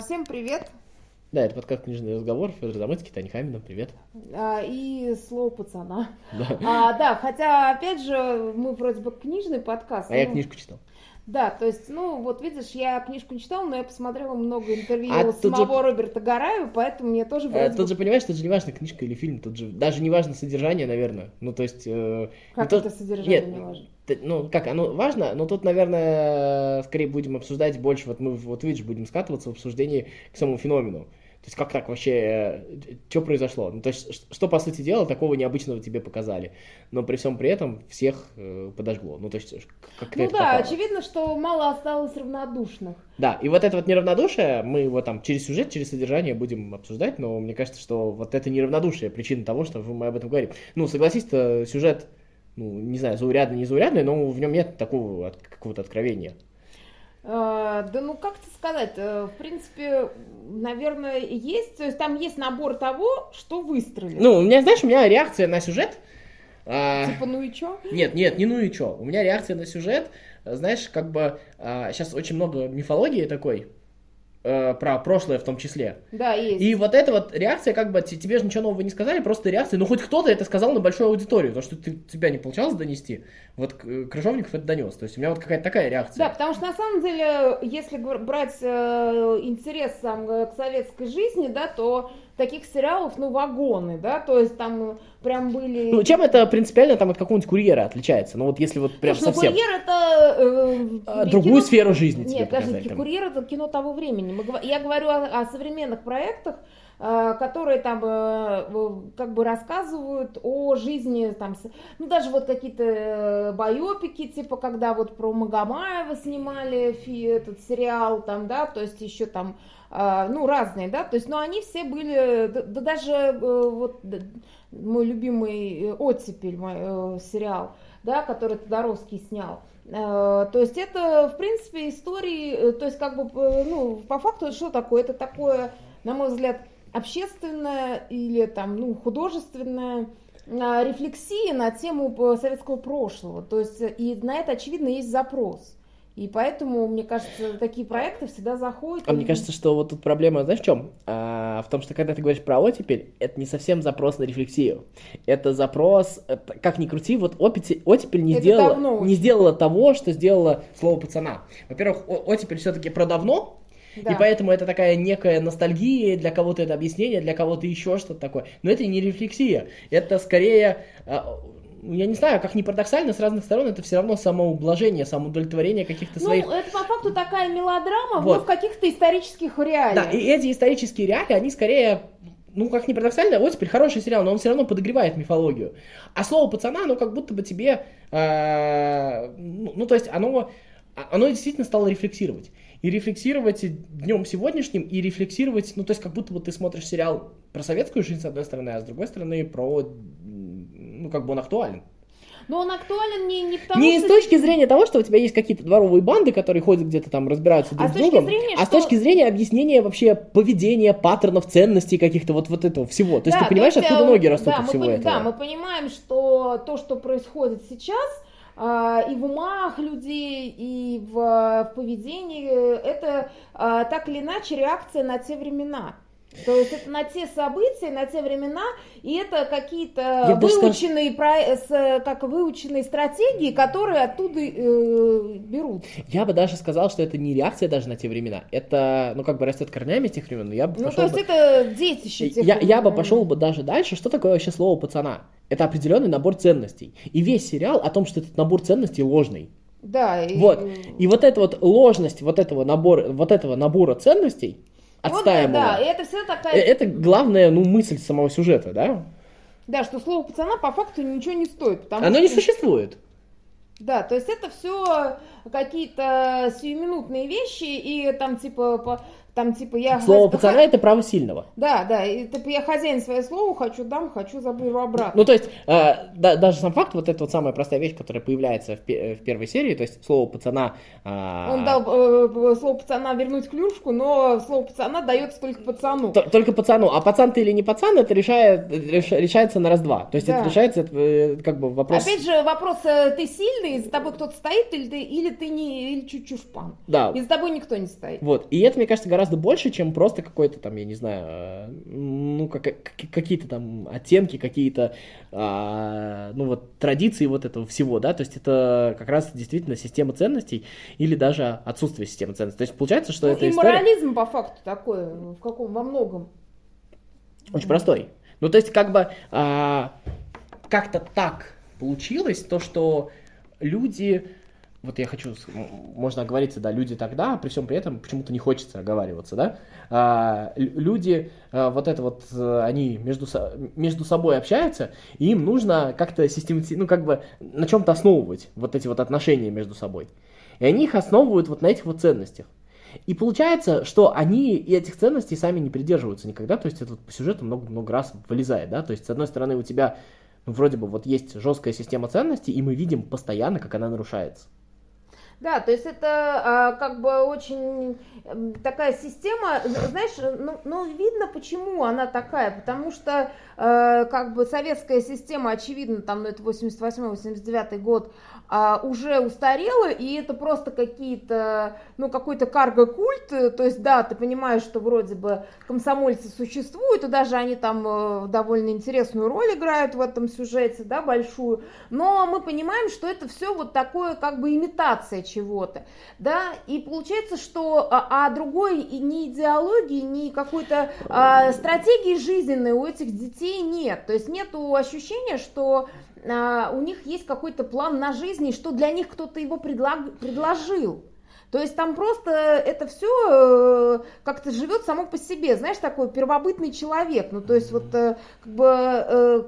всем привет. Да, это подкаст «Книжный разговор». Федор Замыцкий, Таня Хамина, привет. А, и слово пацана. Да. А, да, хотя, опять же, мы вроде бы книжный подкаст. А я ну, книжку читал. Да, то есть, ну, вот видишь, я книжку не читала, но я посмотрела много интервью А тут самого же- Роберта Гараева, поэтому мне тоже Э, вроде Тут бы- же, понимаешь, тут же не важно, книжка или фильм, тут же даже не важно содержание, наверное. Ну, то есть... э, Как не то- это содержание Нет, не важно? ну, как, оно важно, но тут, наверное, скорее будем обсуждать больше, вот мы, вот видишь, будем скатываться в обсуждении к самому феномену. Есть как так вообще, что произошло? Ну, то есть что, по сути дела, такого необычного тебе показали, но при всем при этом всех э, подожгло. Ну, то есть как Ну да, попало? очевидно, что мало осталось равнодушных. Да, и вот это вот неравнодушие, мы его там через сюжет, через содержание будем обсуждать, но мне кажется, что вот это неравнодушие причина того, что мы об этом говорим. Ну, согласись, то сюжет, ну, не знаю, заурядный, не заурядный, но в нем нет такого от- какого-то откровения. Э, Да ну как тебе сказать, э, в принципе, наверное, есть, то есть там есть набор того, что выстрелит. Ну, у меня, знаешь, у меня реакция на сюжет... а, Типа, ну и чё? Нет, нет, не ну и чё. У меня реакция на сюжет, э, знаешь, как бы сейчас очень много мифологии такой, э, про прошлое в том числе. Да, есть. И вот эта вот реакция, как бы, те- тебе же ничего нового не сказали, просто реакция, ну хоть кто-то это сказал на большую аудиторию, то, что ты, тебя не получалось донести, вот э, Крыжовников это донес, то есть у меня вот какая-то такая реакция. Да, потому что на самом деле, если брать э, интерес сам э, к советской жизни, да, то таких сериалов, ну, вагоны, да, то есть там э, прям были... Ну, чем это принципиально там от какого-нибудь курьера отличается? Ну, вот если вот прям Слушай, ну, совсем курьер это... э, а, кино- другую сферу жизни тебе Нет, показали. подожди, там. курьер это кино того времени. Мы Я говорю о, о современных проектах, э, которые там э, как бы рассказывают о жизни, там, ну даже вот какие-то байопики, типа когда вот про Магомаева снимали этот сериал, там, да, то есть еще там, ну разные, да, то есть, но они все были, да, да даже э, вот мой любимый э, «Оттепель» мой, э, сериал, да, который Тодоровский снял. То есть это, в принципе, истории, то есть как бы, ну, по факту что такое? Это такое, на мой взгляд, общественное или там, ну, художественная а, рефлексия на тему советского прошлого. То есть и на это, очевидно, есть запрос. И поэтому, мне кажется, такие проекты всегда заходят. А мне кажется, что вот тут проблема, знаешь, в чем? А, в том, что когда ты говоришь про оттепель, это не совсем запрос на рефлексию. Это запрос, это, как ни крути, вот опити- оттепель не Это сделала, давно не сделала того, что сделало слово пацана. Во-первых, оттепель все-таки про давно, Да. и поэтому это такая некая ностальгия, для кого-то это объяснение, для кого-то еще что-то такое. Но это не рефлексия, это скорее, а, я не знаю, как ни парадоксально, с разных сторон это все равно самоублажение, самоудовлетворение каких-то Ну, своих это по факту такая мелодрама, Вот. но в каких-то исторических реалиях. Да, и эти исторические реалии, они скорее, ну, как ни парадоксально, «Оттепель» хороший сериал, но он все равно подогревает мифологию. А слово «пацана», оно как будто бы тебе, э, ну, ну, то есть оно, оно действительно стало рефлексировать. И рефлексировать днем сегодняшним, и рефлексировать, ну, то есть как будто бы ты смотришь сериал про советскую жизнь, с одной стороны, а с другой стороны про, ну, как бы он актуален. Но он актуален не, не потому, Не что... с точки зрения того, что у тебя есть какие-то дворовые банды, которые ходят где-то там, разбираются друг А с с другом, зрения, а с что- точки зрения объяснения вообще поведения, паттернов, ценностей каких-то, вот, вот этого всего. То есть Да, ты понимаешь, есть, откуда ноги растут да, мы всего пони- этого? Да, мы понимаем, что то, что происходит сейчас, а, и в умах людей, и в, в поведении, это а, так или иначе реакция на те времена. То есть это на те события, на те времена, и это какие-то сказал- выученные, про- с, э, как выученные стратегии, которые оттуда э, берут. Я бы даже сказал, что это не реакция даже на те времена. Это, ну, как бы растет корнями с тех времен, но я бы Ну, то есть бы... это детище тех Я, я бы пошел бы даже дальше. Что такое вообще слово пацана? Это определенный набор ценностей. И весь сериал о том, что этот набор ценностей ложный. Да, и- Вот. И вот эта вот ложность вот этого набора, вот этого набора ценностей, Вот, отстаиваемого, да, и это все такая Э, Это главная, ну, мысль самого сюжета, да? Да, что слово пацана по факту ничего не стоит. Потому Оно не что- существует. Да, то есть это все какие-то сиюминутные вещи, и там типа, по- там типа я... Слово хозя- пацана это право сильного. Да, да, и типа я хозяин свое слово, хочу дам, хочу заберу обратно. Ну, то есть, э, да- даже сам факт, вот эта вот самая простая вещь, которая появляется в, пе- в первой серии, то есть слово пацана... а, Он дал э, слово пацана вернуть клюшку, но слово пацана дается только пацану. т- Только пацану. А пацан ты или не пацан, это решает, реш- решается на раз-два. То есть Да. это решается э, как бы вопрос... Опять же, вопрос, э, ты сильный, за тобой кто-то стоит, или ты, или ты не, или чуть-чуть шпан. Да. И за тобой никто не стоит. Вот. И это, мне кажется, гораздо гораздо больше, чем просто какой-то там, я не знаю, э, ну, как, какие-то там оттенки, какие-то, а, ну, вот, традиции вот этого всего, да, то есть это как раз действительно система ценностей или даже отсутствие системы ценностей. То есть получается, что ну, это и история... морализм по факту такой, в каком, во многом. Очень простой. Ну, то есть, как бы, а, как-то так получилось, то, что люди вот я хочу, можно оговориться, да, люди тогда, при всем при этом почему-то не хочется оговариваться, да, а, люди, а, вот это вот, э, они между, между собой общаются, и им нужно как-то систематизировать, ну, как бы на чем-то основывать вот эти вот отношения между собой. И они их основывают вот на этих вот ценностях. И получается, что они и этих ценностей сами не придерживаются никогда, то есть это вот по сюжету много-много раз вылезает, да, то есть с одной стороны у тебя ну, вроде бы вот есть жесткая система ценностей, и мы видим постоянно, как она нарушается. Да, то есть это а, как бы очень такая система, знаешь, ну, ну видно, почему она такая, потому что а, как бы советская система, очевидно, там, ну это 88-89 год, а, уже устарела, и это просто какие-то, ну, какой-то карго-культ, то есть, да, ты понимаешь, что вроде бы комсомольцы существуют, и даже они там э, довольно интересную роль играют в этом сюжете, да, большую, но мы понимаем, что это все вот такое, как бы, имитация чего-то, да, и получается, что, а, а другой ни идеологии, ни какой-то а, стратегии жизненной у этих детей нет, то есть нету ощущения, что у них есть какой-то план на жизнь, и что для них кто-то его предлаг, предложил. То есть там просто это все э, как-то живет само по себе, знаешь, такой первобытный человек. Ну, то есть вот э, как бы, э,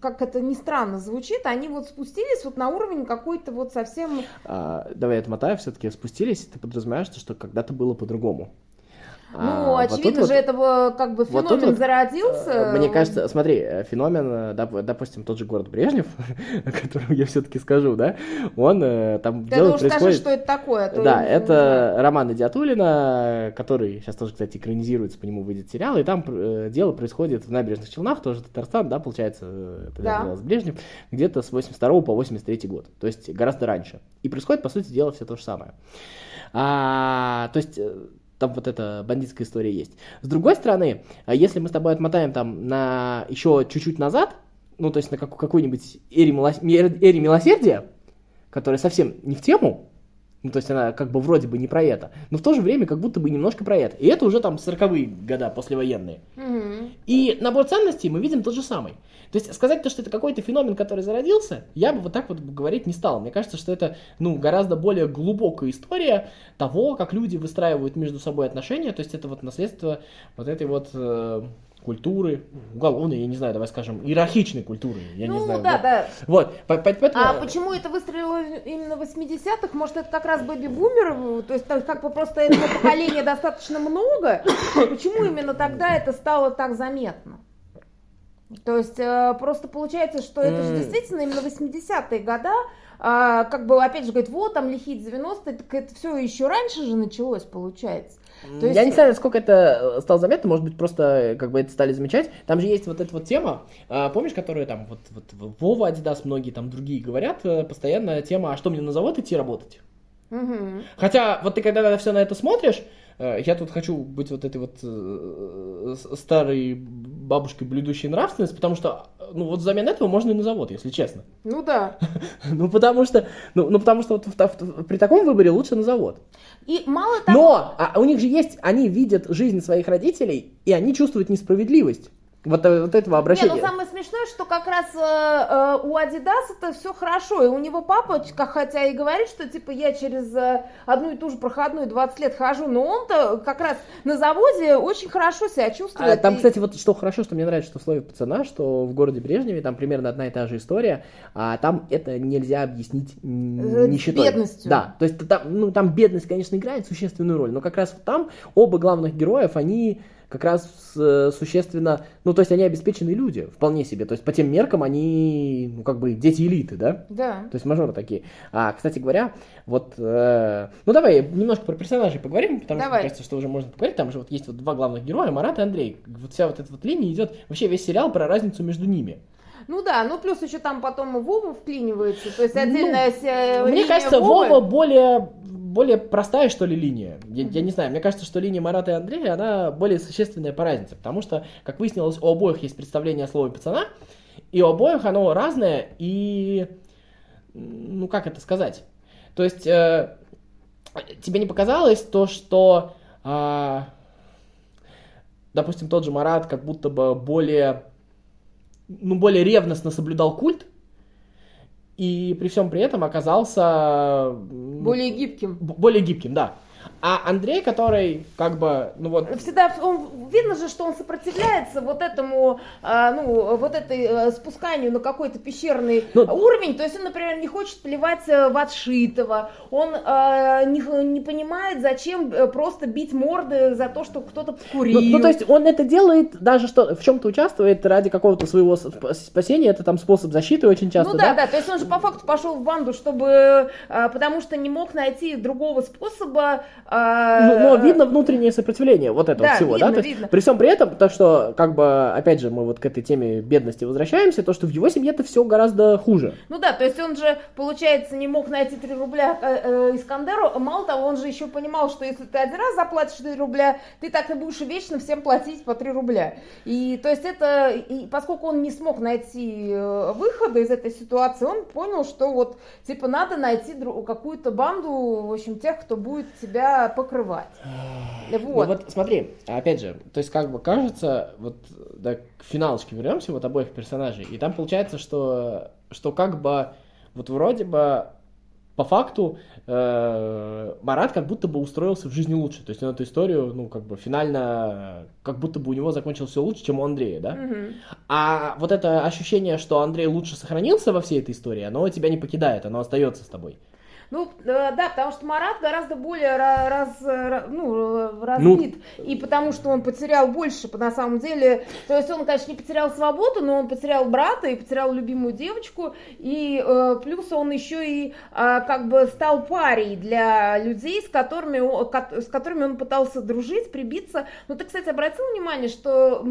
как это ни странно звучит, они вот спустились вот на уровень какой-то вот совсем... А, давай отмотаю, все-таки спустились, ты подразумеваешь, что когда-то было по-другому. Ну, а, очевидно вот же, вот, этого как бы феномен вот зародился. Э, мне кажется, смотри, э, феномен, э, допустим, тот же город Брежнев, о котором я все-таки скажу, да, он там Ты дело происходит... скажи, что это такое. А да, это роман Идиатулина, который сейчас тоже, кстати, экранизируется, по нему выйдет сериал, и там дело происходит в набережных Челнах, тоже Татарстан, да, получается, да. Брежнев, где-то с 82 по 83 год, то есть гораздо раньше. И происходит, по сути дела, все то же самое. А, то есть там вот эта бандитская история есть. С другой стороны, а если мы с тобой отмотаем там на еще чуть-чуть назад, ну, то есть на какую-нибудь эре, милос... эре милосердия, которая совсем не в тему, ну, то есть она как бы вроде бы не про это, но в то же время как будто бы немножко про это. И это уже там 40-е года послевоенные. Mm-hmm. И набор ценностей мы видим тот же самый. То есть сказать то, что это какой-то феномен, который зародился, я бы вот так вот говорить не стал. Мне кажется, что это ну, гораздо более глубокая история того, как люди выстраивают между собой отношения. То есть это вот наследство вот этой вот э, культуры, уголовной, я не знаю, давай скажем, иерархичной культуры, я ну, не знаю. да, да. Вот, поэтому... А почему это выстрелило именно в 80-х? Может, это как раз бэби-бумеры, то есть как бы просто этого поколения достаточно много? Почему именно тогда это стало так заметно? То есть э, просто получается, что это же действительно именно 80-е года, а, как бы опять же говорит, вот там лихие 90-е, так это все еще раньше же началось, получается. То есть... Я не знаю, насколько это э, стало заметно, может быть, просто как бы это стали замечать. Там же есть вот эта вот тема, а, помнишь, которую там вот, вот Вова, Адидас, многие там другие говорят, э, постоянно тема, а что мне на завод идти работать? Угу. Хотя вот ты когда все на это смотришь, Э, я тут хочу быть вот этой вот э, старой бабушкой, блюдущей нравственность, потому что, ну, вот взамен этого можно и на завод, если честно. Ну да. ну, потому что, ну, ну, потому что вот в, в, при таком выборе лучше на завод. И мало того... Но а, у них же есть, они видят жизнь своих родителей, и они чувствуют несправедливость. Вот, э, вот этого обращения. Не, ну самое смешное, что как раз э, э, у Adidas это все хорошо. И у него папа, хотя и говорит, что типа я через э, одну и ту же проходную 20 лет хожу, но он-то как раз на заводе очень хорошо себя чувствует. А, там, и... кстати, вот что хорошо, что мне нравится, что в слове пацана, что в городе Брежневе там примерно одна и та же история, а там это нельзя объяснить э, нищетой. Бедностью. Да, то есть там, ну, там бедность, конечно, играет существенную роль, но как раз там оба главных героев, они как раз э, существенно, ну, то есть они обеспеченные люди, вполне себе, то есть по тем меркам они, ну, как бы дети элиты, да? Да. То есть мажоры такие. А, кстати говоря, вот, э, ну, давай немножко про персонажей поговорим, потому давай. что, мне кажется, что уже можно поговорить, там же вот есть вот два главных героя, Марат и Андрей. Вот вся вот эта вот линия идет, вообще весь сериал про разницу между ними. Ну да, ну плюс еще там потом Вова вклинивается, то есть отдельная ну, Мне кажется, Вовы... Вова более более простая, что ли, линия. Я, я не знаю, мне кажется, что линия Марата и Андрея, она более существенная по разнице, потому что, как выяснилось, у обоих есть представление о слове пацана, и у обоих оно разное, и, ну, как это сказать? То есть, э, тебе не показалось то, что, э, допустим, тот же Марат как будто бы более, ну, более ревностно соблюдал культ, и при всем при этом оказался... Более гибким. Более гибким, да. А Андрей, который как бы, ну вот... Всегда, он, видно же, что он сопротивляется вот этому, а, ну, вот этой а, спусканию на какой-то пещерный ну, уровень. То есть он, например, не хочет плевать э, в отшитого. Он а, не, не понимает, зачем э, просто бить морды за то, что кто-то курил. Ну, ну, то есть он это делает, даже что в чем-то участвует ради какого-то своего спасения. Это там способ защиты очень часто, Ну да, да, да. То есть он же по факту пошел в банду, чтобы, а, потому что не мог найти другого способа а... Но, но видно внутреннее сопротивление вот этого да, всего, видно, да? То видно. при всем при этом, то, что, как бы, опять же, мы вот к этой теме бедности возвращаемся, то, что в его семье это все гораздо хуже. Ну да, то есть он же, получается, не мог найти 3 рубля э, э, Искандеру. Мало того, он же еще понимал, что если ты один раз заплатишь 3 рубля, ты так и будешь вечно всем платить по 3 рубля. И то есть это, и поскольку он не смог найти э, выхода из этой ситуации, он понял, что вот, типа, надо найти какую-то банду, в общем, тех, кто будет тебя покрывать. Вот. Ну, вот смотри, опять же, то есть как бы кажется, вот да, к финалочке вернемся, вот обоих персонажей, и там получается, что, что как бы вот вроде бы по факту э, Марат как будто бы устроился в жизни лучше. То есть он эту историю, ну, как бы финально, как будто бы у него закончилось все лучше, чем у Андрея, да? Угу. А вот это ощущение, что Андрей лучше сохранился во всей этой истории, оно тебя не покидает, оно остается с тобой. Ну, да, потому что Марат гораздо более раз, ну, разбит. Ну, и потому что он потерял больше, на самом деле. То есть он, конечно, не потерял свободу, но он потерял брата и потерял любимую девочку. И э, плюс он еще и э, как бы стал парей для людей, с которыми, он, с которыми он пытался дружить, прибиться. Ну, ты, кстати, обратил внимание, что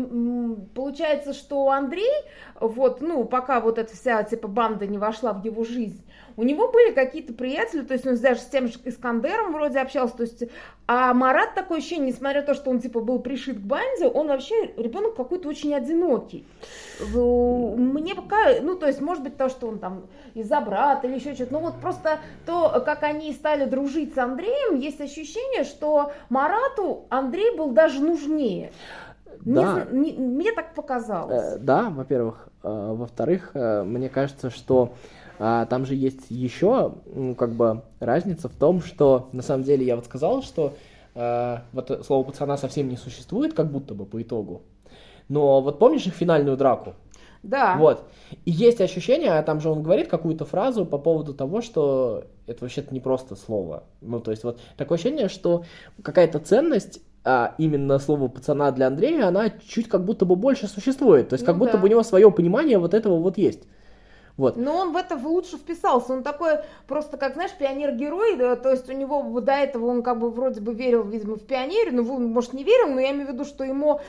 получается, что Андрей, вот, ну, пока вот эта вся, типа, банда не вошла в его жизнь, у него были какие-то приятели, то есть он даже с тем же Искандером вроде общался, то есть, а Марат такое ощущение, несмотря на то, что он типа был пришит к банде, он вообще ребенок какой-то очень одинокий. Мне пока, ну то есть, может быть, то, что он там из-за брата или еще что-то, ну вот просто то, как они стали дружить с Андреем, есть ощущение, что Марату Андрей был даже нужнее. Да. Не, не, мне так показалось. Э, да, во-первых. Э, во-вторых, э, мне кажется, что а, там же есть еще, ну, как бы, разница в том, что, на самом деле, я вот сказал, что а, вот слово пацана совсем не существует, как будто бы, по итогу. Но вот помнишь их финальную драку? Да. Вот. И есть ощущение, а там же он говорит какую-то фразу по поводу того, что это вообще-то не просто слово. Ну, то есть вот такое ощущение, что какая-то ценность а именно слово пацана для Андрея, она чуть как будто бы больше существует. То есть ну, как будто да. бы у него свое понимание вот этого вот есть. Вот. Но он в это лучше вписался. Он такой просто, как, знаешь, пионер-герой. Да, то есть у него до этого он как бы вроде бы верил, видимо, в пионере. Ну, может, не верил, но я имею в виду, что ему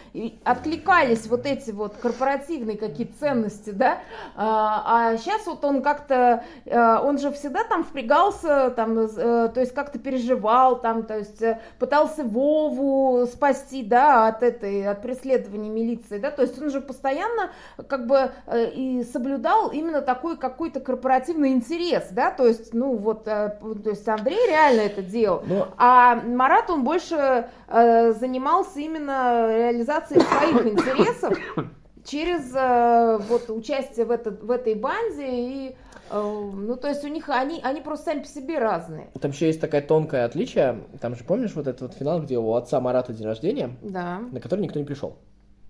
откликались вот эти вот корпоративные какие-то ценности, да. А, а сейчас вот он как-то, э, он же всегда там впрягался, там, э, то есть как-то переживал, там, то есть э, пытался Вову спасти, да, от этой, от преследования милиции, да. То есть он же постоянно как бы и соблюдал именно так такой какой-то корпоративный интерес, да, то есть, ну вот, э, то есть Андрей реально это делал, Но... Ну, а Марат, он больше э, занимался именно реализацией своих интересов через э, вот участие в, это, в этой банде и э, ну, то есть у них, они, они просто сами по себе разные. Там еще есть такая тонкое отличие. Там же, помнишь, вот этот вот финал, где у отца Марата день рождения, да. на который никто не пришел.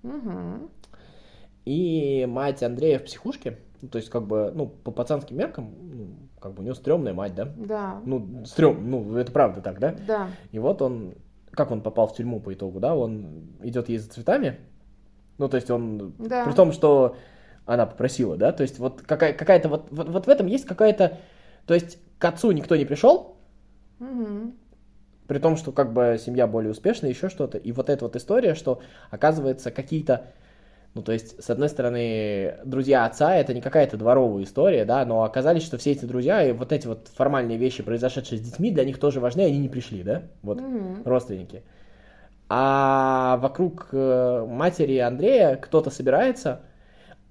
Угу. И мать Андрея в психушке, ну, то есть, как бы, ну, по пацанским меркам, ну, как бы у него стрёмная мать, да? Да. Ну, стрём, ну, это правда так, да? Да. И вот он, как он попал в тюрьму по итогу, да? Он идет ей за цветами, ну, то есть он, да. при том, что она попросила, да? То есть вот какая- какая-то, вот, вот, вот в этом есть какая-то, то есть к отцу никто не пришел, угу. при том, что как бы семья более успешная, еще что-то. И вот эта вот история, что оказывается какие-то Ну, то есть, с одной стороны, друзья отца это не какая-то дворовая история, да, но оказались, что все эти друзья и вот эти вот формальные вещи, произошедшие с детьми, для них тоже важны, они не пришли, да, вот, Мгм. родственники. А вокруг э, матери Андрея кто-то собирается,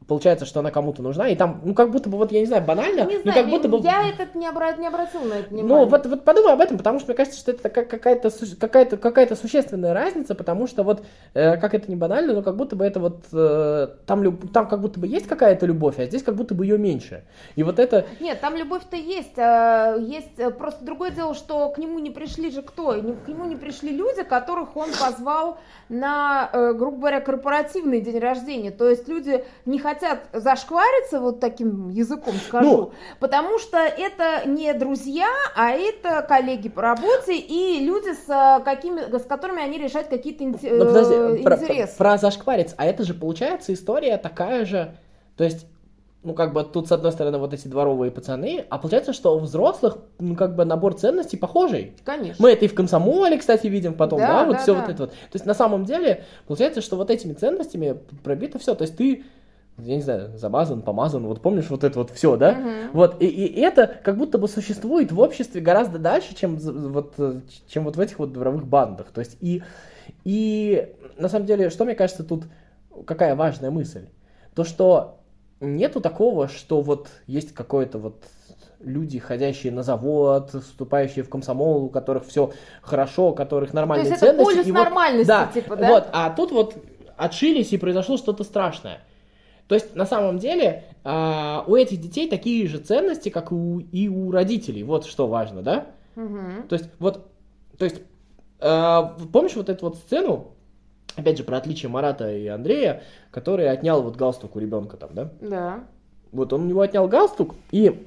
получается, что она кому-то нужна, и там, ну, как будто бы, вот, я не знаю, банально, Не ну, знаю, как будто бы... я этот не, обра- не обратила на это внимание. Ну, вот, вот подумай об этом, потому что мне кажется, что это какая-то, су- какая-то, какая-то существенная разница, потому что вот, э, как это не банально, но как будто бы это вот, э, там, люб- там как будто бы есть какая-то любовь, а здесь как будто бы ее меньше. И вот это, Нет, там любовь-то есть. а, Есть э, просто другое дело, что к нему не пришли же кто? К нему не пришли люди, которых он позвал на, э, грубо говоря, корпоративный день рождения. То есть люди не хотят зашквариться, вот таким языком скажу, Ну. потому что это не друзья, а это коллеги по работе и люди, с, э, какими, с которыми они решают какие-то инте- ну, подожди, э, про, интересы. про зашкварец, а это же получается история такая же, то есть, ну, как бы тут, с одной стороны, вот эти дворовые пацаны, а получается, что у взрослых, ну, как бы набор ценностей похожий. Конечно. Мы это и в комсомоле, кстати, видим потом, да, Да, вот да, все да. вот это вот. То есть на самом деле получается, что вот этими ценностями пробито все. То есть ты, я не знаю, замазан, помазан, вот помнишь вот это вот все, да? Мгм. Вот, и, и это как будто бы существует в обществе гораздо дальше, чем, вот, э, чем вот в этих вот дворовых бандах. То есть и, и на самом деле, что мне кажется тут, какая важная мысль? То, что нету такого, что вот есть какое-то вот люди, ходящие на завод, вступающие в комсомол, у которых все хорошо, у которых То нормальные есть это ценности. полюс и вот- нормальности, да, типа, да? вот, а тут вот отшились и произошло что-то страшное. То есть, на самом деле, а, у этих детей такие же ценности, как и у, и у родителей. Вот что важно, да? Мгм. То есть, вот, то есть, а, помнишь вот эту вот сцену, опять же, про отличие Марата и Андрея, который отнял вот галстук у ребенка там, да? Да. Вот он у него отнял галстук, и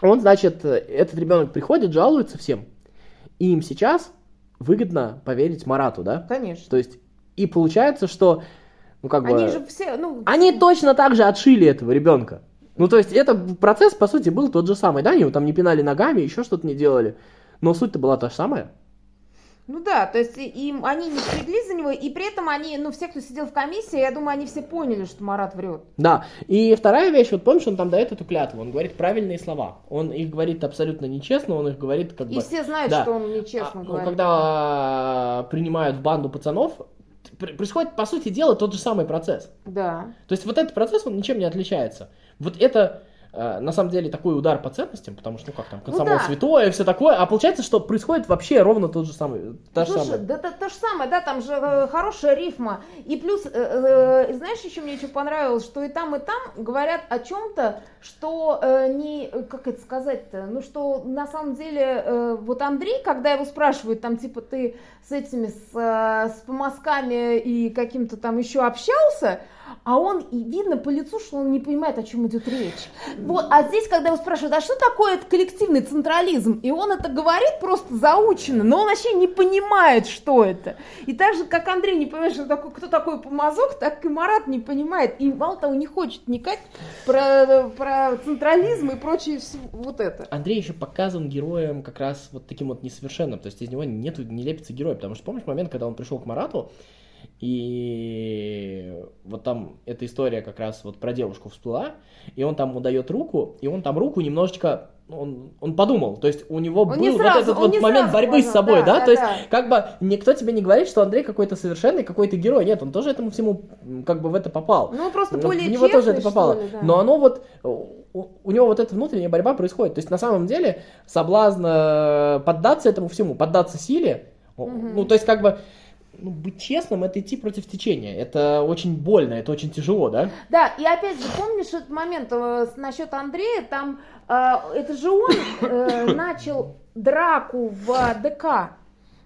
он, значит, этот ребенок приходит, жалуется всем, и им сейчас выгодно поверить Марату, да? Конечно. То есть, и получается, что, ну, как бы... Они же все, ну, Они точно так же отшили этого ребенка. Ну, то есть, это процесс, по сути, был тот же самый, да? Они его там не пинали ногами, еще что-то не делали. Но суть-то была та же самая. ну да, то есть и- им они не стригли за него, и при этом они, ну все, кто сидел в комиссии, я думаю, они все поняли, что Марат врет. Да. И вторая вещь, вот помнишь, он там дает эту клятву, он говорит правильные слова. Он их говорит абсолютно нечестно, он их говорит как И бы... все знают, да. что он нечестно А, ну, говорит. когда принимают в банду пацанов, происходит, по сути дела, тот же самый процесс. Да. То есть вот этот процесс, он ничем не отличается. Вот это на самом деле такой удар по ценностям, потому что, ну как там, комсомол да. святое, все такое, а получается, что происходит вообще ровно тот же самый, та же Слушай, самая. да, да, то же самое, да, там же э, хорошая рифма. И плюс, э, э, знаешь, еще мне что понравилось, что и там, и там говорят о чем-то, что э, не, э, как это сказать-то, ну что на самом деле, э, вот Андрей, когда его спрашивают, там типа ты с этими, с, э, с помазками и каким-то там еще общался, а он, и видно по лицу, что он не понимает, о чем идет речь. Вот, а здесь, когда его спрашивают, а что такое этот коллективный централизм? И он это говорит просто заучено, но он вообще не понимает, что это. И так же, как Андрей не понимает, что такое, кто такой помазок, так и Марат не понимает. И мало того, не хочет вникать про, про централизм и прочее всё- вот это. Андрей еще показан героем как раз вот таким вот несовершенным, то есть из него нету, не лепится герой, потому что помнишь момент, когда он пришел к Марату, и вот там эта история как раз вот про девушку всплыла, и он там ему дает руку, и он там руку немножечко, он, он подумал, то есть у него Он был не вот сразу- этот вот момент сразу борьбы с понял, собой, да, да, да, то есть да. как бы никто тебе не говорит, что Андрей какой-то совершенный, какой-то герой, нет, он тоже этому всему как бы в это попал. Ну, просто Ну, более в него тоже это попало. ли, да. Но оно вот, у, него вот эта внутренняя борьба происходит. То есть на самом деле соблазн э, поддаться этому всему, поддаться силе, Мгм. ну то есть как бы ну, быть честным, это идти против течения. Это очень больно, это очень тяжело, да? Да, и опять же, помнишь этот момент э, насчет Андрея, там, э, это же он э, начал драку в ДК.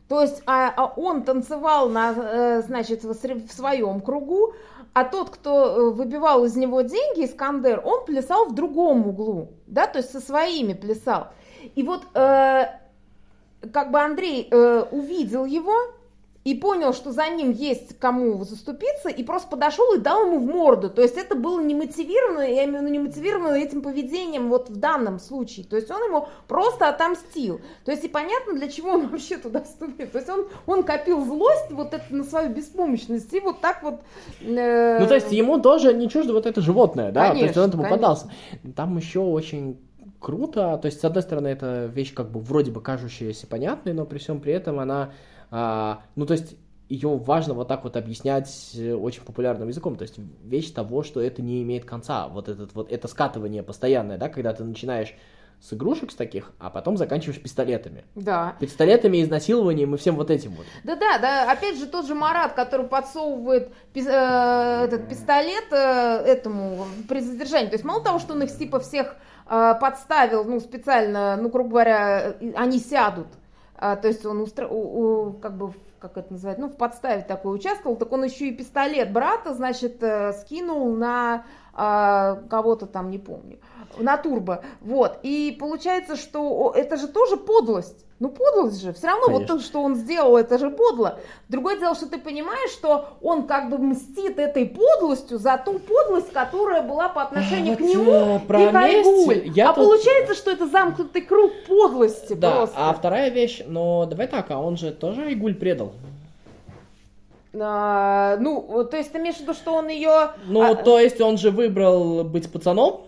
То есть а, а он танцевал, на, э, значит, в, в своем кругу, а тот, кто э, выбивал из него деньги, Искандер, он плясал в другом углу, да, то есть со своими плясал. И вот э, как бы Андрей э, увидел его, и понял, что за ним есть кому заступиться, и просто подошел и дал ему в морду. То есть это было не мотивировано, я имею в виду не мотивировано этим поведением вот в данном случае. То есть он ему просто отомстил. То есть и понятно, для чего он вообще туда вступил. То есть он, он копил злость вот это на свою беспомощность и вот так вот... Э... Ну то есть ему тоже не чуждо вот это животное, да? Конечно, то есть он этому конечно. поддался. Там еще очень круто, то есть, с одной стороны, это вещь как бы вроде бы кажущаяся понятной, но при всем при этом она, а, ну, то есть, ее важно вот так вот объяснять э, очень популярным языком, то есть вещь того, что это не имеет конца, вот этот вот, это скатывание постоянное, да, когда ты начинаешь с игрушек с таких, а потом заканчиваешь пистолетами. Да. Пистолетами, изнасилованием и всем вот этим вот. Да-да, да, опять же тот же Марат, который подсовывает пи- э, этот пистолет э, этому при задержании. То есть мало того, что он их типа всех подставил, ну, специально, ну, грубо говоря, э, они сядут. А, то есть он устро... у, у, как бы как это называется, ну, в подставе такой участвовал, так он еще и пистолет брата, значит, э, скинул на э, кого-то там, не помню, на турбо, вот, и получается, что это же тоже подлость, ну, подлость же, все равно Конечно. вот то, что он сделал, это же подло. Другое дело, что ты понимаешь, что он как бы мстит этой подлостью за ту подлость, которая была по отношению Вот, к нему про и к месть Айгуль. я а тут- получается, что это замкнутый круг подлости Да, просто. а вторая вещь, но давай так, а он же тоже Айгуль предал. А, ну, то есть ты имеешь в виду, что он ее... Ну, А- то есть он же выбрал быть пацаном,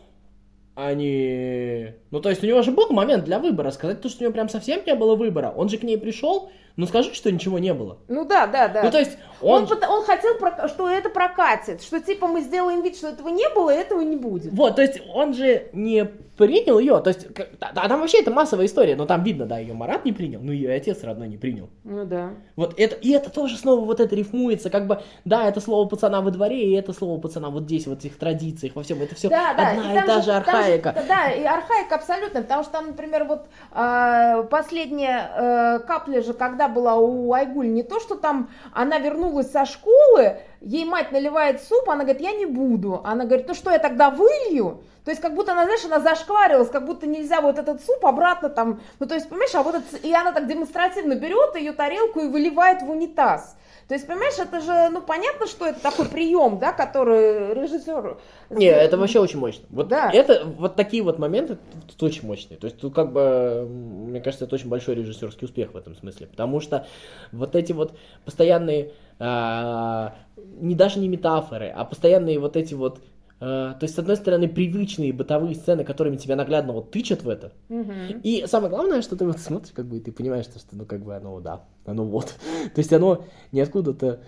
а не... Ну, то есть у него же был момент для выбора. Сказать то, что у него прям совсем не было выбора. Он же к ней пришел, ну скажи, что ничего не было. Ну да, да, да. Ну, то есть он, он... он хотел, что это прокатит, что типа мы сделаем вид, что этого не было, и этого не будет. Вот, то есть он же не принял ее, то есть, а там вообще это массовая история, но там видно, да, ее Марат не принял, ну ее отец родной не принял. Ну да. Вот это, и это тоже снова вот это рифмуется, как бы, да, это слово пацана во дворе, и это слово пацана вот здесь, вот в этих традициях, во всем, это все Да, да, одна и, там та же там архаика. да, да, и архаика абсолютно, потому что там, например, вот э, последняя э, капля же, когда была у Айгуль, не то, что там она вернулась со школы, ей мать наливает суп, она говорит, я не буду. Она говорит, ну что, я тогда вылью? То есть как будто она, знаешь, она зашкварилась, как будто нельзя вот этот суп обратно там, ну то есть, понимаешь, а вот это, и она так демонстративно берет ее тарелку и выливает в унитаз. То есть, понимаешь, это же, ну, понятно, что это такой прием, да, который режиссер... Не, это вообще очень мощно. Вот Да. это, вот такие вот моменты тут очень мощные. То есть тут как бы, мне кажется, это очень большой режиссерский успех в этом смысле. Потому что вот эти вот постоянные, а, не даже не метафоры, а постоянные вот эти вот, то есть с одной стороны привычные бытовые сцены, которыми тебя наглядно вот тычат в это. Мгм. И самое главное, что ты вот смотришь, как бы, и ты понимаешь, что, ну, как бы, оно, да, оно вот. То есть оно не откуда-то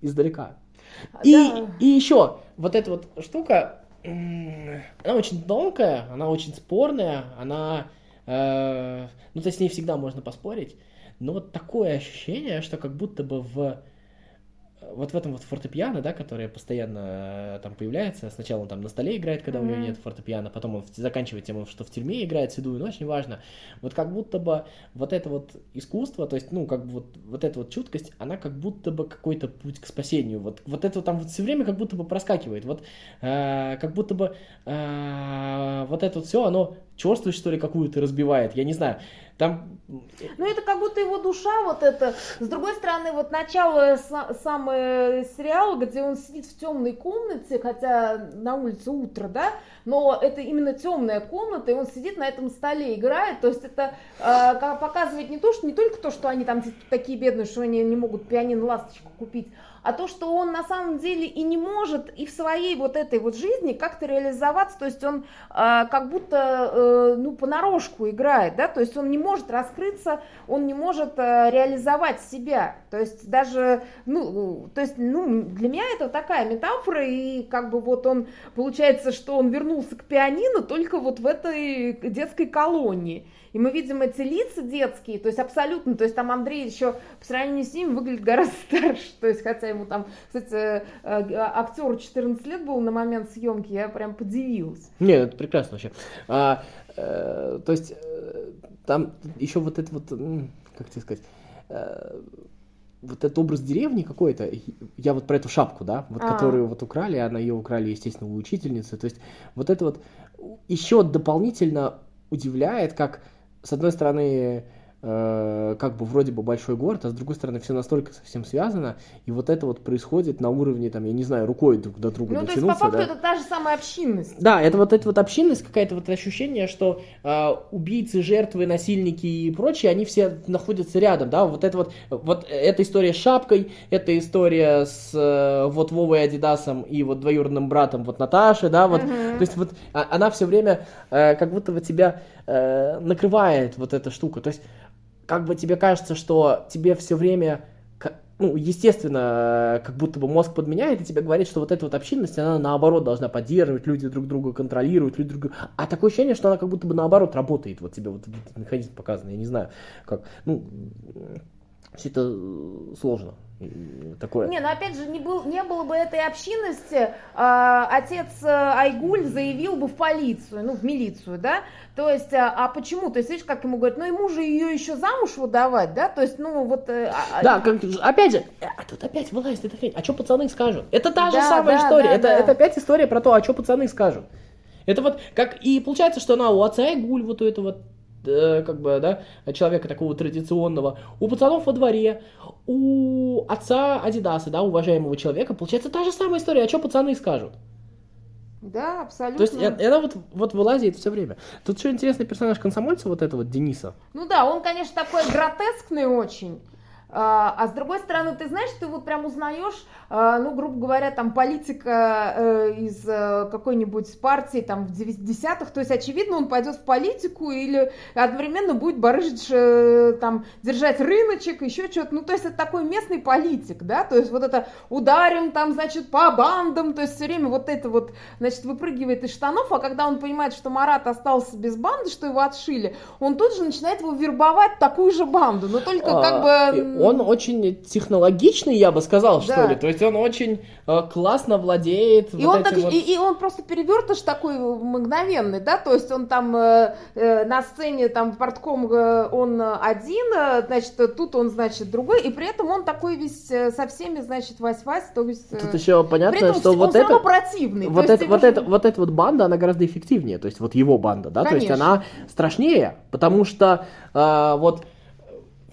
издалека. И, Да. и еще, вот эта вот штука, она очень тонкая, она очень спорная, она, э, ну, то есть с ней всегда можно поспорить, но вот такое ощущение, что как будто бы в вот в этом вот фортепиано, да, которое постоянно э, там появляется, сначала он там на столе играет, когда у него нет фортепиано, потом он заканчивает тем, что в тюрьме играет седую, но очень важно. Вот как будто бы вот это вот искусство, то есть, ну, как бы вот, вот эта вот чуткость, она как будто бы какой-то путь к спасению. Вот, вот это там вот все время как будто бы проскакивает. Вот э, как будто бы э, вот это вот все, оно черствость, что ли, какую-то разбивает. Я не знаю. Там Ну, это как будто его душа вот это. С другой стороны, вот начало са- самого сериала, где он сидит в темной комнате, хотя на улице утро, да, но это именно темная комната, и он сидит на этом столе, играет. То есть это э, ка- показывает не то, что не только то, что они там типа такие бедные, что они не могут пианино ласточку купить, а то, что он на самом деле и не может и в своей вот этой вот жизни как-то реализоваться, то есть он а, как будто, э, ну, понарошку играет, да, то есть он не может раскрыться, он не может э, реализовать себя, то есть даже, ну, то есть, ну, для меня это такая метафора, и как бы вот он, получается, что он вернулся к пианино только вот в этой детской колонии, и мы видим эти лица детские, то есть абсолютно, то есть там Андрей еще по сравнению с ним выглядит гораздо старше, то есть хотя ему там, кстати, э, э, актеру 14 лет было на момент съемки, я прям подивилась. Нет, это прекрасно вообще. А, э, то есть э, там еще вот это вот, как тебе сказать, э, вот этот образ деревни какой-то, я вот про эту шапку, да, вот А. которую вот украли, она ее украли, естественно, у учительницы, то есть вот это вот еще дополнительно удивляет, как с одной стороны как бы вроде бы большой город, а с другой стороны все настолько совсем связано, и вот это вот происходит на уровне, там, я не знаю, рукой друг до друга Ну, то есть, по факту, да? это та же самая общинность. Да, это вот эта вот общинность, какая-то вот ощущение, что э, убийцы, жертвы, насильники и прочие, они все находятся рядом, да, вот это вот, вот эта история с шапкой, эта история с э, вот Вовой Адидасом и вот двоюродным братом вот Наташи, да, вот, uh-huh. то есть вот а, она все время э, как будто бы тебя э, накрывает вот эта штука, то есть как бы тебе кажется, что тебе все время ну, естественно, как будто бы мозг подменяет и тебе говорит, что вот эта вот общинность, она наоборот должна поддерживать, люди друг друга контролируют, люди друг друга... А такое ощущение, что она как будто бы наоборот работает. Вот тебе вот этот механизм показан, я не знаю, как... Ну, все это сложно такое. Не, но опять же, не, был, не было бы этой общинности, э, отец э, Айгуль заявил бы в полицию, ну, в милицию, да, то есть, а, а почему? То есть, видишь, как ему говорят, ну, ему же ее еще замуж выдавать, да, то есть, ну, вот... Э, а, да, как, опять же, а тут опять вылазит эта хрень, а что пацаны скажут? Это та же да, самая да, история, да, это, да. это опять история про то, а что пацаны скажут. Это вот, как, и получается, что она у отца Айгуль вот у этого Э, как бы, да, человека такого традиционного, у пацанов во дворе, у отца Адидаса, да, уважаемого человека, получается та же самая история, а что пацаны скажут? Да, абсолютно. То есть это вот, вот вылазит все время. Тут еще интересный персонаж комсомольца, вот этого вот Дениса. Ну да, он, конечно, такой гротескный очень. А, а с другой стороны, ты знаешь, ты вот прям узнаешь, а, ну, грубо говоря, там политика э, из э, какой-нибудь партии там в 10-х, то есть, очевидно, он пойдет в политику или одновременно будет барыжить, э, там, держать рыночек, еще что-то, ну, то есть, это такой местный политик, да, то есть, вот это ударим там, значит, по бандам, то есть, все время вот это вот, значит, выпрыгивает из штанов, а когда он понимает, что Марат остался без банды, что его отшили, он тут же начинает его вербовать такую же банду, но только а, как бы он очень технологичный, я бы сказал, да. что ли. То есть он очень э, классно владеет. И, вот он так, вот... и, и он просто перевертыш такой мгновенный, да, то есть он там э, э, на сцене там портком э, он один, э, значит, тут он, значит, другой, и при этом он такой весь э, со всеми, значит, вась-вась, то есть... Э, тут еще понятно, этом что он вот это... противный. Вот, это, вот, же... это, вот эта вот банда, она гораздо эффективнее, то есть вот его банда, да, Конечно. то есть она страшнее, потому что э, вот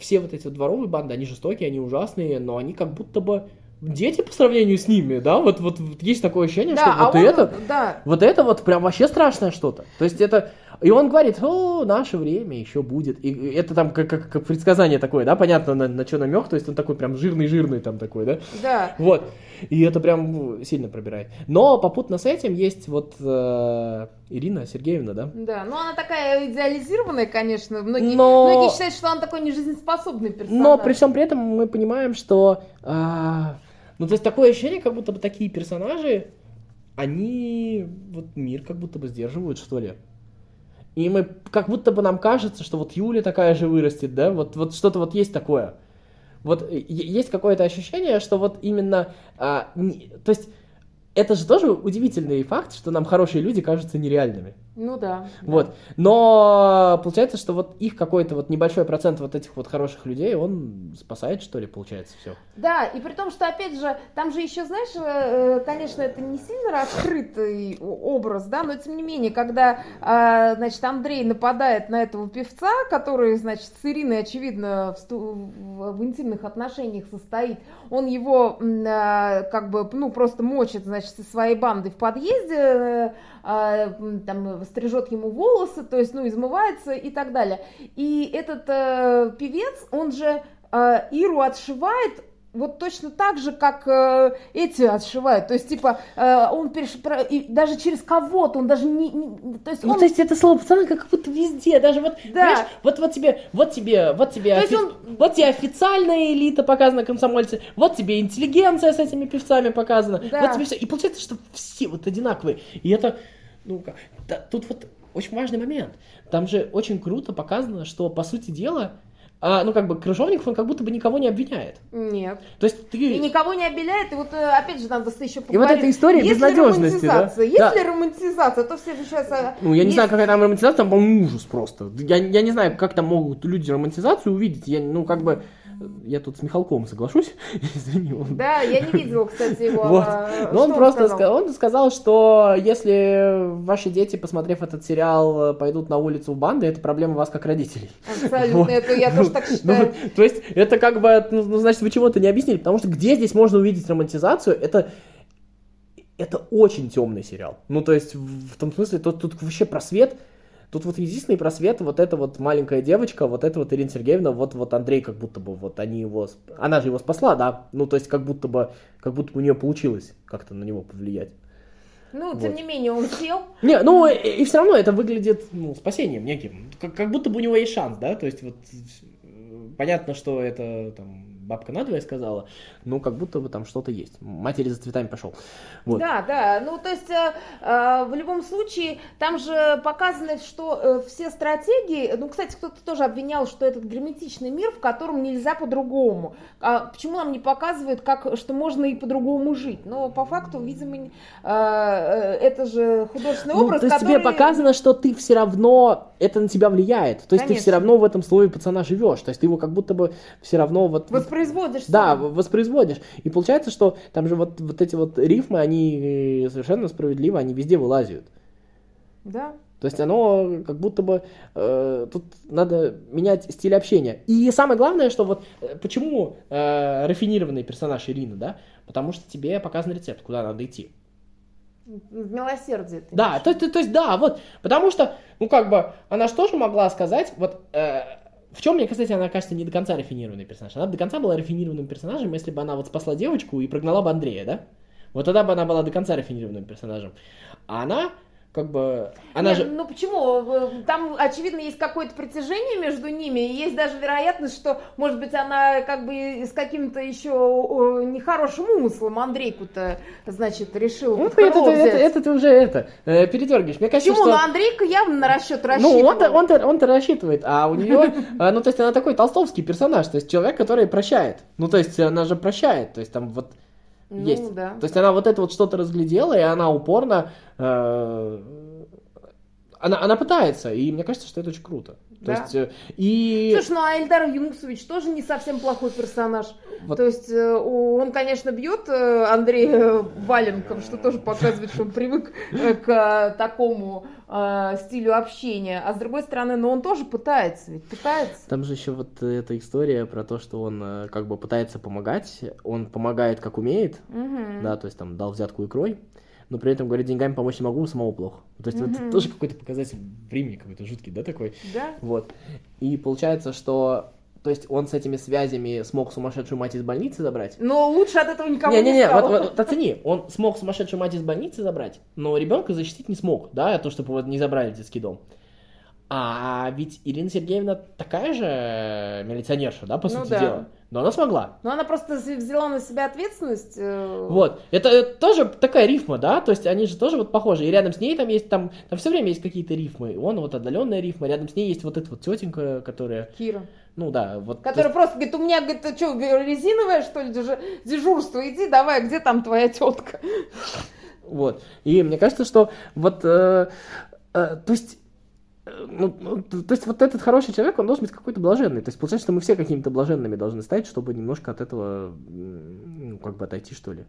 все вот эти дворовые банды, они жестокие, они ужасные, но они как будто бы дети по сравнению с ними, да, вот, вот, вот есть такое ощущение, да, что а вот он, это, да. вот это вот прям вообще страшное что-то. То есть это, и он говорит, о, наше время еще будет. И это там как, как, как предсказание такое, да, понятно, на, на что намек, то есть он такой прям жирный-жирный там такой, да? Да. Вот. И это прям ну, сильно пробирает. Но попутно с этим есть вот э, Ирина Сергеевна, да? Да, ну она такая идеализированная, конечно. Многие, Но... многие считают, что она такой нежизнеспособный персонаж. Но при всем при этом мы понимаем, что... Э, ну, то есть такое ощущение, как будто бы такие персонажи, они вот мир как будто бы сдерживают, что ли. И мы, как будто бы нам кажется, что вот Юля такая же вырастет, да, вот, вот что-то вот есть такое. Вот есть какое-то ощущение, что вот именно, а, не, то есть это же тоже удивительный факт, что нам хорошие люди кажутся нереальными. Ну да. Вот. Но получается, что вот их какой-то вот небольшой процент вот этих вот хороших людей, он спасает, что ли, получается, все. Да, и при том, что, опять же, там же еще, знаешь, э, конечно, это не сильно раскрытый образ, да, но тем не менее, когда, а, значит, Андрей нападает на этого певца, который, значит, с Ириной, очевидно, в, в интимных отношениях состоит, он его, а, как бы, ну, просто мочит, значит, со своей бандой в подъезде, э, там стрижет ему волосы, то есть, ну, измывается и так далее. И этот э, певец, он же э, Иру отшивает вот точно так же, как э, эти отшивают. То есть, типа, э, он переш... и даже через кого-то, он даже не... не... то, есть, ну, он... то есть, это слово пацаны как будто везде, даже вот, да. вот, вот тебе, вот тебе, вот тебе, офи... он... вот тебе официальная элита показана, комсомольцы, вот тебе интеллигенция с этими певцами показана, да. вот тебе все. И получается, что все вот одинаковые. И это, ну, да, тут вот очень важный момент. Там же очень круто показано, что, по сути дела, а, ну, как бы, Крыжовников, он как будто бы никого не обвиняет. Нет. То есть ты... И никого не обвиняет, и вот, э, опять же, надо еще поговорить. И вот эта история есть безнадежности, да? Есть да. ли романтизация, то все сейчас... Э, ну, я есть... не знаю, какая там романтизация, там, по-моему, ужас просто. Я, я не знаю, как там могут люди романтизацию увидеть, я, ну, как бы... я тут с Михалковым соглашусь, извини. Он... Да, я не видела, кстати, его. Вот. а, Но он что просто сказал? он сказал, что если ваши дети, посмотрев этот сериал, пойдут на улицу в банды, это проблема вас как родителей. Абсолютно, Вот. это я тоже так Ну, считаю. то есть, это как бы, ну, ну, значит, вы чего-то не объяснили, потому что где здесь можно увидеть романтизацию, это, это очень темный сериал. Ну, то есть, в, в том смысле, тут, тут вообще просвет, тут вот единственный просвет, вот эта вот маленькая девочка, вот эта вот Ирина Сергеевна, вот, вот Андрей как будто бы, вот они его, она же его спасла, да, ну, то есть, как будто бы, как будто бы у нее получилось как-то на него повлиять. Ну, Вот. тем не менее, он сел. Не, ну и, все равно это выглядит ну, спасением неким. Как, как будто бы у него есть шанс, да? То есть вот э, понятно, что это там бабка надвое сказала, но как будто бы там что-то есть. Матери за цветами пошел. Вот. Да, да. Ну, то есть, э, э, в любом случае, там же показано, что э, все стратегии... Ну, кстати, кто-то тоже обвинял, что этот герметичный мир, в котором нельзя по-другому. А почему нам не показывают, как, что можно и по-другому жить? Но по факту, видимо, э, э, это же художественный Ну, образ, то есть который... тебе показано, что ты все равно, это на тебя влияет. То есть ты Конечно. все равно в этом слое пацана живешь. То есть ты его как будто бы все равно вот... Воспроизводишь Да, сам. воспроизводишь. И получается, что там же вот, вот эти вот рифмы, они э, совершенно справедливо, они везде вылазят. Да. То есть оно как будто бы э, тут надо менять стиль общения. И самое главное, что вот э, почему э, рафинированный персонаж Ирина, да? Потому что тебе показан рецепт, куда надо идти. В милосердие. ты Да, то, то- то есть да, вот, потому что, ну как бы, она же тоже могла сказать, вот, э, в чем мне, кстати, она, кажется, не до конца рафинированный персонаж. Она до конца была рафинированным персонажем, если бы она вот спасла девочку и прогнала бы Андрея, да? Вот тогда бы она была до конца рафинированным персонажем. А она, как бы, она Нет, же... Ну почему? Э, Там, очевидно, есть какое-то притяжение между ними, и есть даже вероятность, что, может быть, она как бы с каким-то еще нехорошим умыслом Андрейку-то, значит, решила Ну, это, это, это, это ты уже это, э, передергиваешь. Мне кажется, Почему? что... Ну, Андрейка явно на расчет Ну, рассчитывал. он-то, он-то, он-то рассчитывает, а у нее, ну, то есть она такой толстовский персонаж, то есть человек, который прощает. Ну, то есть она же прощает, то есть там вот Ну, есть. да. То есть она вот это вот что-то разглядела, и она упорно, э, она, она пытается, и мне кажется, что это очень круто. То Да. есть, э, и... Слушай, ну а Эльдар Юнусович тоже не совсем плохой персонаж. Вот. То есть э, он, конечно, бьет э, Андрея валенком, что тоже показывает, что он привык к такому э, стилю общения. А с другой стороны, ну он тоже пытается, ведь пытается. Там же еще вот эта история про то, что он как бы пытается помогать, он помогает как умеет, Мгм. да, то есть там дал взятку икрой, но при этом говорит, деньгами помочь не могу, самому плохо. То есть Мгм. это тоже какой-то показатель времени какой-то жуткий, да, такой? Да? Вот. И получается, что то есть он с этими связями смог сумасшедшую мать из больницы забрать. Но лучше от этого никому не, Не-не-не, вот, стало. вот, вот оцени, он смог сумасшедшую мать из больницы забрать, но ребенка защитить не смог, да, то, чтобы его не забрали в детский дом. А ведь Ирина Сергеевна такая же милиционерша, да, по Ну сути да. дела. Но она смогла. Но она просто взяла на себя ответственность. э, Вот. Это, это тоже такая рифма, да, то есть они же тоже вот похожи. И рядом с ней там есть, там, там все время есть какие-то рифмы. Он вот отдаленная рифма, рядом с ней есть вот эта вот тетенька, которая, Кира. ну да, вот. то Которая есть- просто говорит, у меня, говорит, ты что, резиновая, что ли, дежу- дежурство, иди, давай, где там твоя тетка? Вот. И мне кажется, что вот, э, э, то есть, э, ну, ну, то есть вот этот хороший человек, он должен быть какой-то блаженный. То есть получается, что мы все какими-то блаженными должны стать, чтобы немножко от этого, ну, как бы отойти, что ли.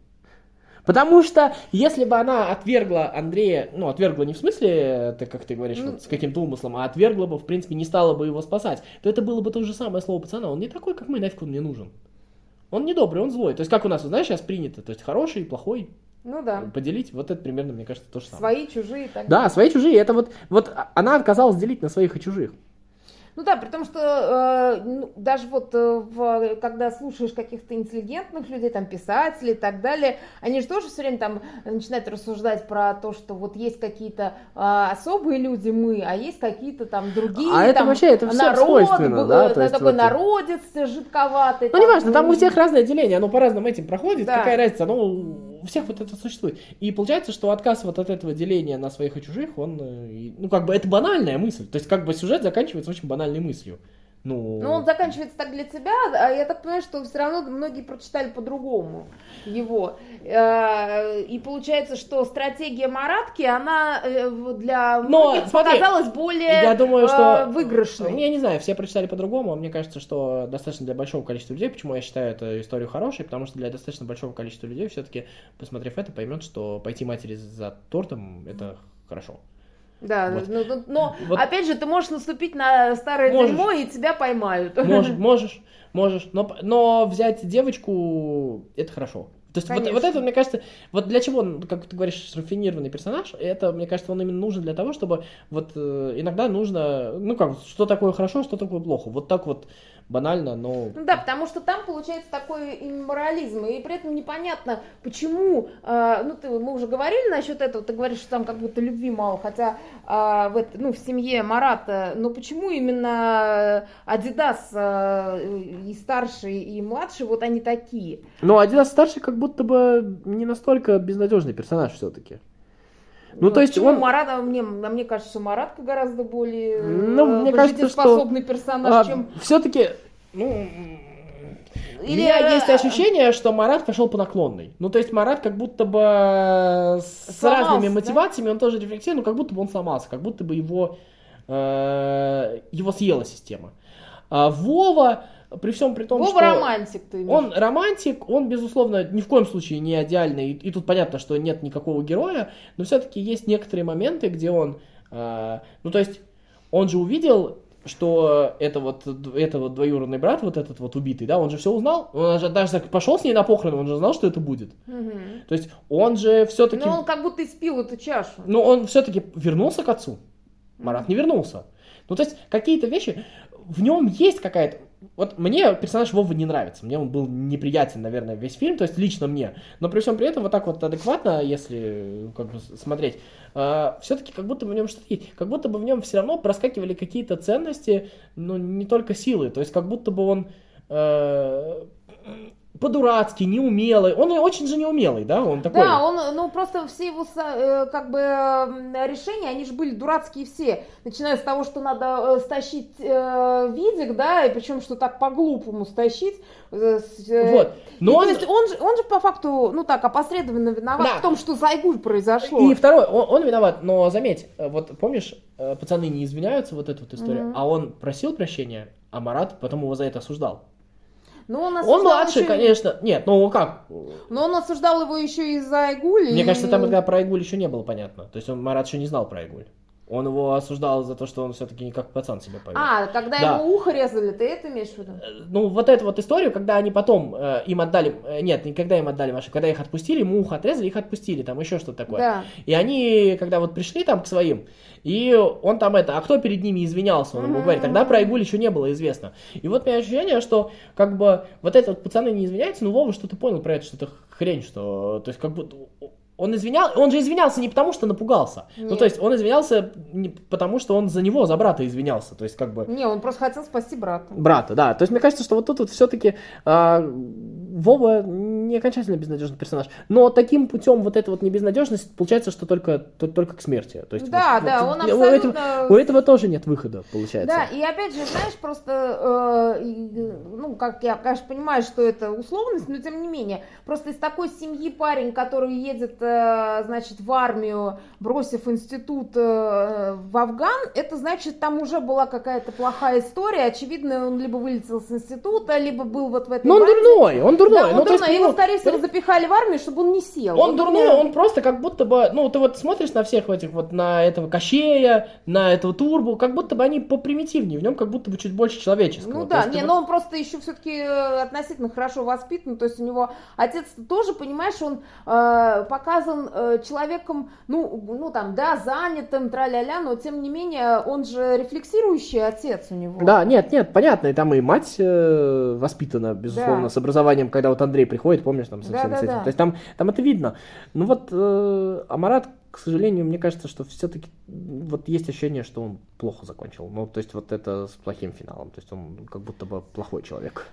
Потому что, если бы она отвергла Андрея, ну, отвергла не в смысле, ты, как ты говоришь, Ну. вот с каким-то умыслом, а отвергла бы, в принципе, не стала бы его спасать, то это было бы то же самое слово пацана. Он не такой, как мы, нафиг он мне нужен. Он не добрый, он злой. То есть, как у нас, вот знаешь, сейчас принято, то есть хороший плохой Ну да, поделить, вот это примерно, мне кажется, то же самое. свои, чужие так Да, свои чужие. Это вот, вот она отказалась делить на своих и чужих. Ну да, при том, что э, ну, даже вот э, в- когда слушаешь каких-то интеллигентных людей, там писателей и так далее, они же тоже все время там начинают рассуждать про то, что вот есть какие-то э, особые люди мы, а есть какие-то там другие. А это там, вообще, это всем народ, свойственно, б- да, э, то есть такой вот- народец жидковатый. Ну, неважно, там у всех разное деление, оно по-разному этим проходит, Да. какая разница, оно у всех вот это существует. И получается, что отказ вот от этого деления на своих и чужих, он, э, ну, как бы, это банальная мысль. То есть, как бы, сюжет заканчивается очень банальной мыслью. Ну, Ну, он заканчивается так для тебя, а я так понимаю, что все равно многие прочитали по-другому его. Э, И получается, что стратегия Маратки, она э, для Но, многих смотри, показалась более я думаю, э, что... выигрышной. Я не знаю, все прочитали по-другому. Мне кажется, что достаточно для большого количества людей. Почему я считаю эту историю хорошей? Потому что для достаточно большого количества людей все-таки, посмотрев это, поймет, что пойти матери за тортом это хорошо. Да, Вот. ну, ну, но Вот. опять же, ты можешь наступить на старое Можешь. дерьмо, и тебя поймают. Можешь, можешь, можешь. Но, но взять девочку это хорошо. То есть вот, Конечно. вот это, мне кажется, вот для чего, как ты говоришь, рафинированный персонаж, это, мне кажется, он именно нужен для того, чтобы вот э, иногда нужно, ну как, что такое хорошо, что такое плохо. Вот так вот банально, но... Ну да, потому что там получается такой имморализм, и при этом непонятно, почему, э, ну ты, мы уже говорили насчет этого, ты говоришь, что там как будто любви мало, хотя э, в, эт- ну, в семье Марата, но почему именно Адидас э, и старший, и младший, вот они такие? Но Адидас старший как будто бы не настолько безнадежный персонаж все-таки. Ну, то есть он- Марат, а мне, а мне кажется, Маратка гораздо более Ну, э, мне кажется, что, персонаж, чем... все-таки, ну, у Или, меня э, есть ощущение, что Марат пошел по наклонной. Ну, то есть Марат как будто бы с Сломался, разными да? мотивациями, он тоже рефлексирует, но как будто бы он сломался, как будто бы его, э, его съела система. А Вова, при всем при том, Вова что... романтик, ты Он романтик, он, безусловно, ни в коем случае не идеальный, и, и тут понятно, что нет никакого героя, но все-таки есть некоторые моменты, где он, э, ну, то есть, он же увидел, что это вот, это вот двоюродный брат, вот этот вот убитый, да, он же все узнал, он же даже пошел с ней на похороны, он же знал, что это будет. Мгм. То есть, он же все-таки, Ну, он как будто испил эту чашу. ну, он все-таки вернулся к отцу. Марат не вернулся. Ну, то есть, какие-то вещи, в нем есть какая-то... Вот мне персонаж Вовы не нравится. Мне он был неприятен, наверное, весь фильм, то есть лично мне. Но при всем при этом вот так вот адекватно, если как бы смотреть, все-таки как будто бы в нем что-то есть. Как будто бы в нем все равно проскакивали какие-то ценности, но не только силы. То есть как будто бы он э, по-дурацки, неумелый. Он очень же неумелый, да? Он такой... Да, он, ну просто все его э, как бы м, решения, они же были дурацкие все, начиная с того, что надо э, стащить э, видик, да, и причем что так по-глупому стащить. э, э, Вот. и Но то он... есть он же, он же по факту, ну так, опосредованно виноват Да. в том, что Зайгуль произошло. И второй, он, он виноват, но заметь, э, вот помнишь, э, пацаны не извиняются, вот эту вот историю, Мгм. а он просил прощения, а Марат потом его за это осуждал. Но он, Он младший, еще- конечно, нет, ну как, Но он осуждал его еще из-за Айгули. мне и- кажется, там тогда про Айгуль еще не было понятно, то есть он, Марат еще не знал про Айгуль. Он его осуждал за то, что он все-таки не как пацан себя повел. А, когда Да. ему ухо резали, ты это имеешь в виду? Э, Ну, вот эту вот историю, когда они потом э, им отдали, э, нет, не когда им отдали машину, когда их отпустили, ему ухо отрезали, их отпустили, там еще что-то такое. Да. И они, когда вот пришли там к своим, и он там это, а кто перед ними извинялся, он ему Мгм. говорит, тогда про Айгуль еще не было известно. И вот у меня ощущение, что как бы вот это вот пацаны не извиняются, но Вова что-то понял про это, что это хрень, что, то есть как будто он извинял, он же извинялся не потому, что напугался. Ну, Нет. то есть он извинялся не потому, что он за него, за брата извинялся. То есть как бы Не, он просто хотел спасти брата. брата, да. То есть мне кажется, что вот тут вот все-таки Вова не окончательно безнадежный персонаж. Но таким путем вот эта вот небезнадежность получается, что только, то- только к смерти. То есть Да, вот- да, вот он у этого- абсолютно... У этого тоже нет выхода, получается. Да, и опять же, знаешь, просто, э, ну, как я, конечно, понимаю, что это условность, но тем не менее, просто из такой семьи парень, который едет, э, значит, в армию, бросив институт э, в Афган, это значит, там уже была какая-то плохая история, очевидно, он либо вылетел с института, либо был вот в этой Но он банде. дурной, он дурной. Да, он ну, то есть, дурной, его, ну, скорее всего, запихали в армию, чтобы он не сел. Он Вот дурной, меня- он просто как будто бы, ну, ты вот смотришь на всех этих вот, на этого Кощея, на этого Турбу, как будто бы они попримитивнее, в нем как будто бы чуть больше человеческого. Ну да, не, вот- но он просто еще все-таки относительно хорошо воспитан, то есть у него отец тоже, понимаешь, он э, показан э, человеком, ну, ну там, да, занятым, тра-ля-ля, но тем не менее он же рефлексирующий отец у него. Да, нет, нет, понятно, и там и мать э, воспитана, безусловно, Да. с образованием, когда вот Андрей приходит, помнишь, там со всем Да, с этим. да. То есть там, там это видно. Ну вот, э, а Марат, к сожалению, мне кажется, что все-таки вот есть ощущение, что он плохо закончил. Ну, то есть вот это с плохим финалом. То есть он как будто бы плохой человек.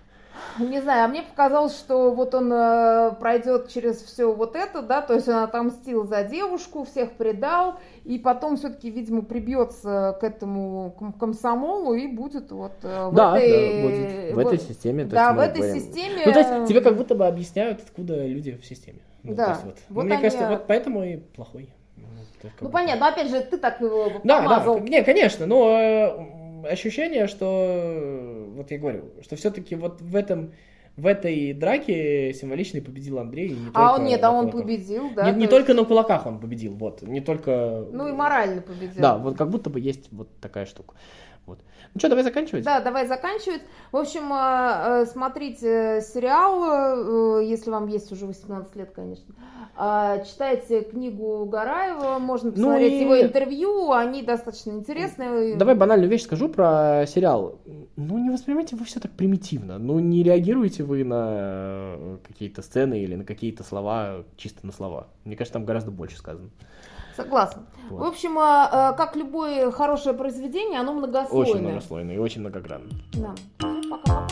Не знаю, а мне показалось, что вот он э, пройдет через все вот это, да, то есть он отомстил за девушку, всех предал, и потом все-таки, видимо, прибьется к этому комсомолу и будет вот э, в да, этой... Да, будет в этой системе. Да, в этой говорим. системе... Ну, то есть тебе как будто бы объясняют, откуда люди в системе. Ну, да. вот. вот Мне они... кажется, вот поэтому и плохой. Ну, понятно, но опять же, ты так его Да, помазал. да, не, конечно, но э, ощущение, что, вот я говорю, что все-таки вот в этом в этой драке символичный победил Андрей. Не а он нет, а он победил, да? Не, не есть... только на кулаках он победил, вот, не только... Ну и морально победил. Да, вот как будто бы есть вот такая штука. Вот. Ну что, давай заканчивать? Да, давай заканчивать. В общем, э, э, смотрите сериал, если вам есть уже 18 лет, конечно. Читайте книгу Гараева, можно ну посмотреть ну и... его интервью, они достаточно интересные. Давай банальную вещь скажу про сериал. Ну, не воспринимайте вы все так примитивно. Ну, не реагируете вы на какие-то сцены или на какие-то слова, чисто на слова. Мне кажется, там гораздо больше сказано. Согласна. Вот. В общем, а, а, как любое хорошее произведение, оно многослойное. Очень многослойное и очень многогранное. Да. Пока-пока.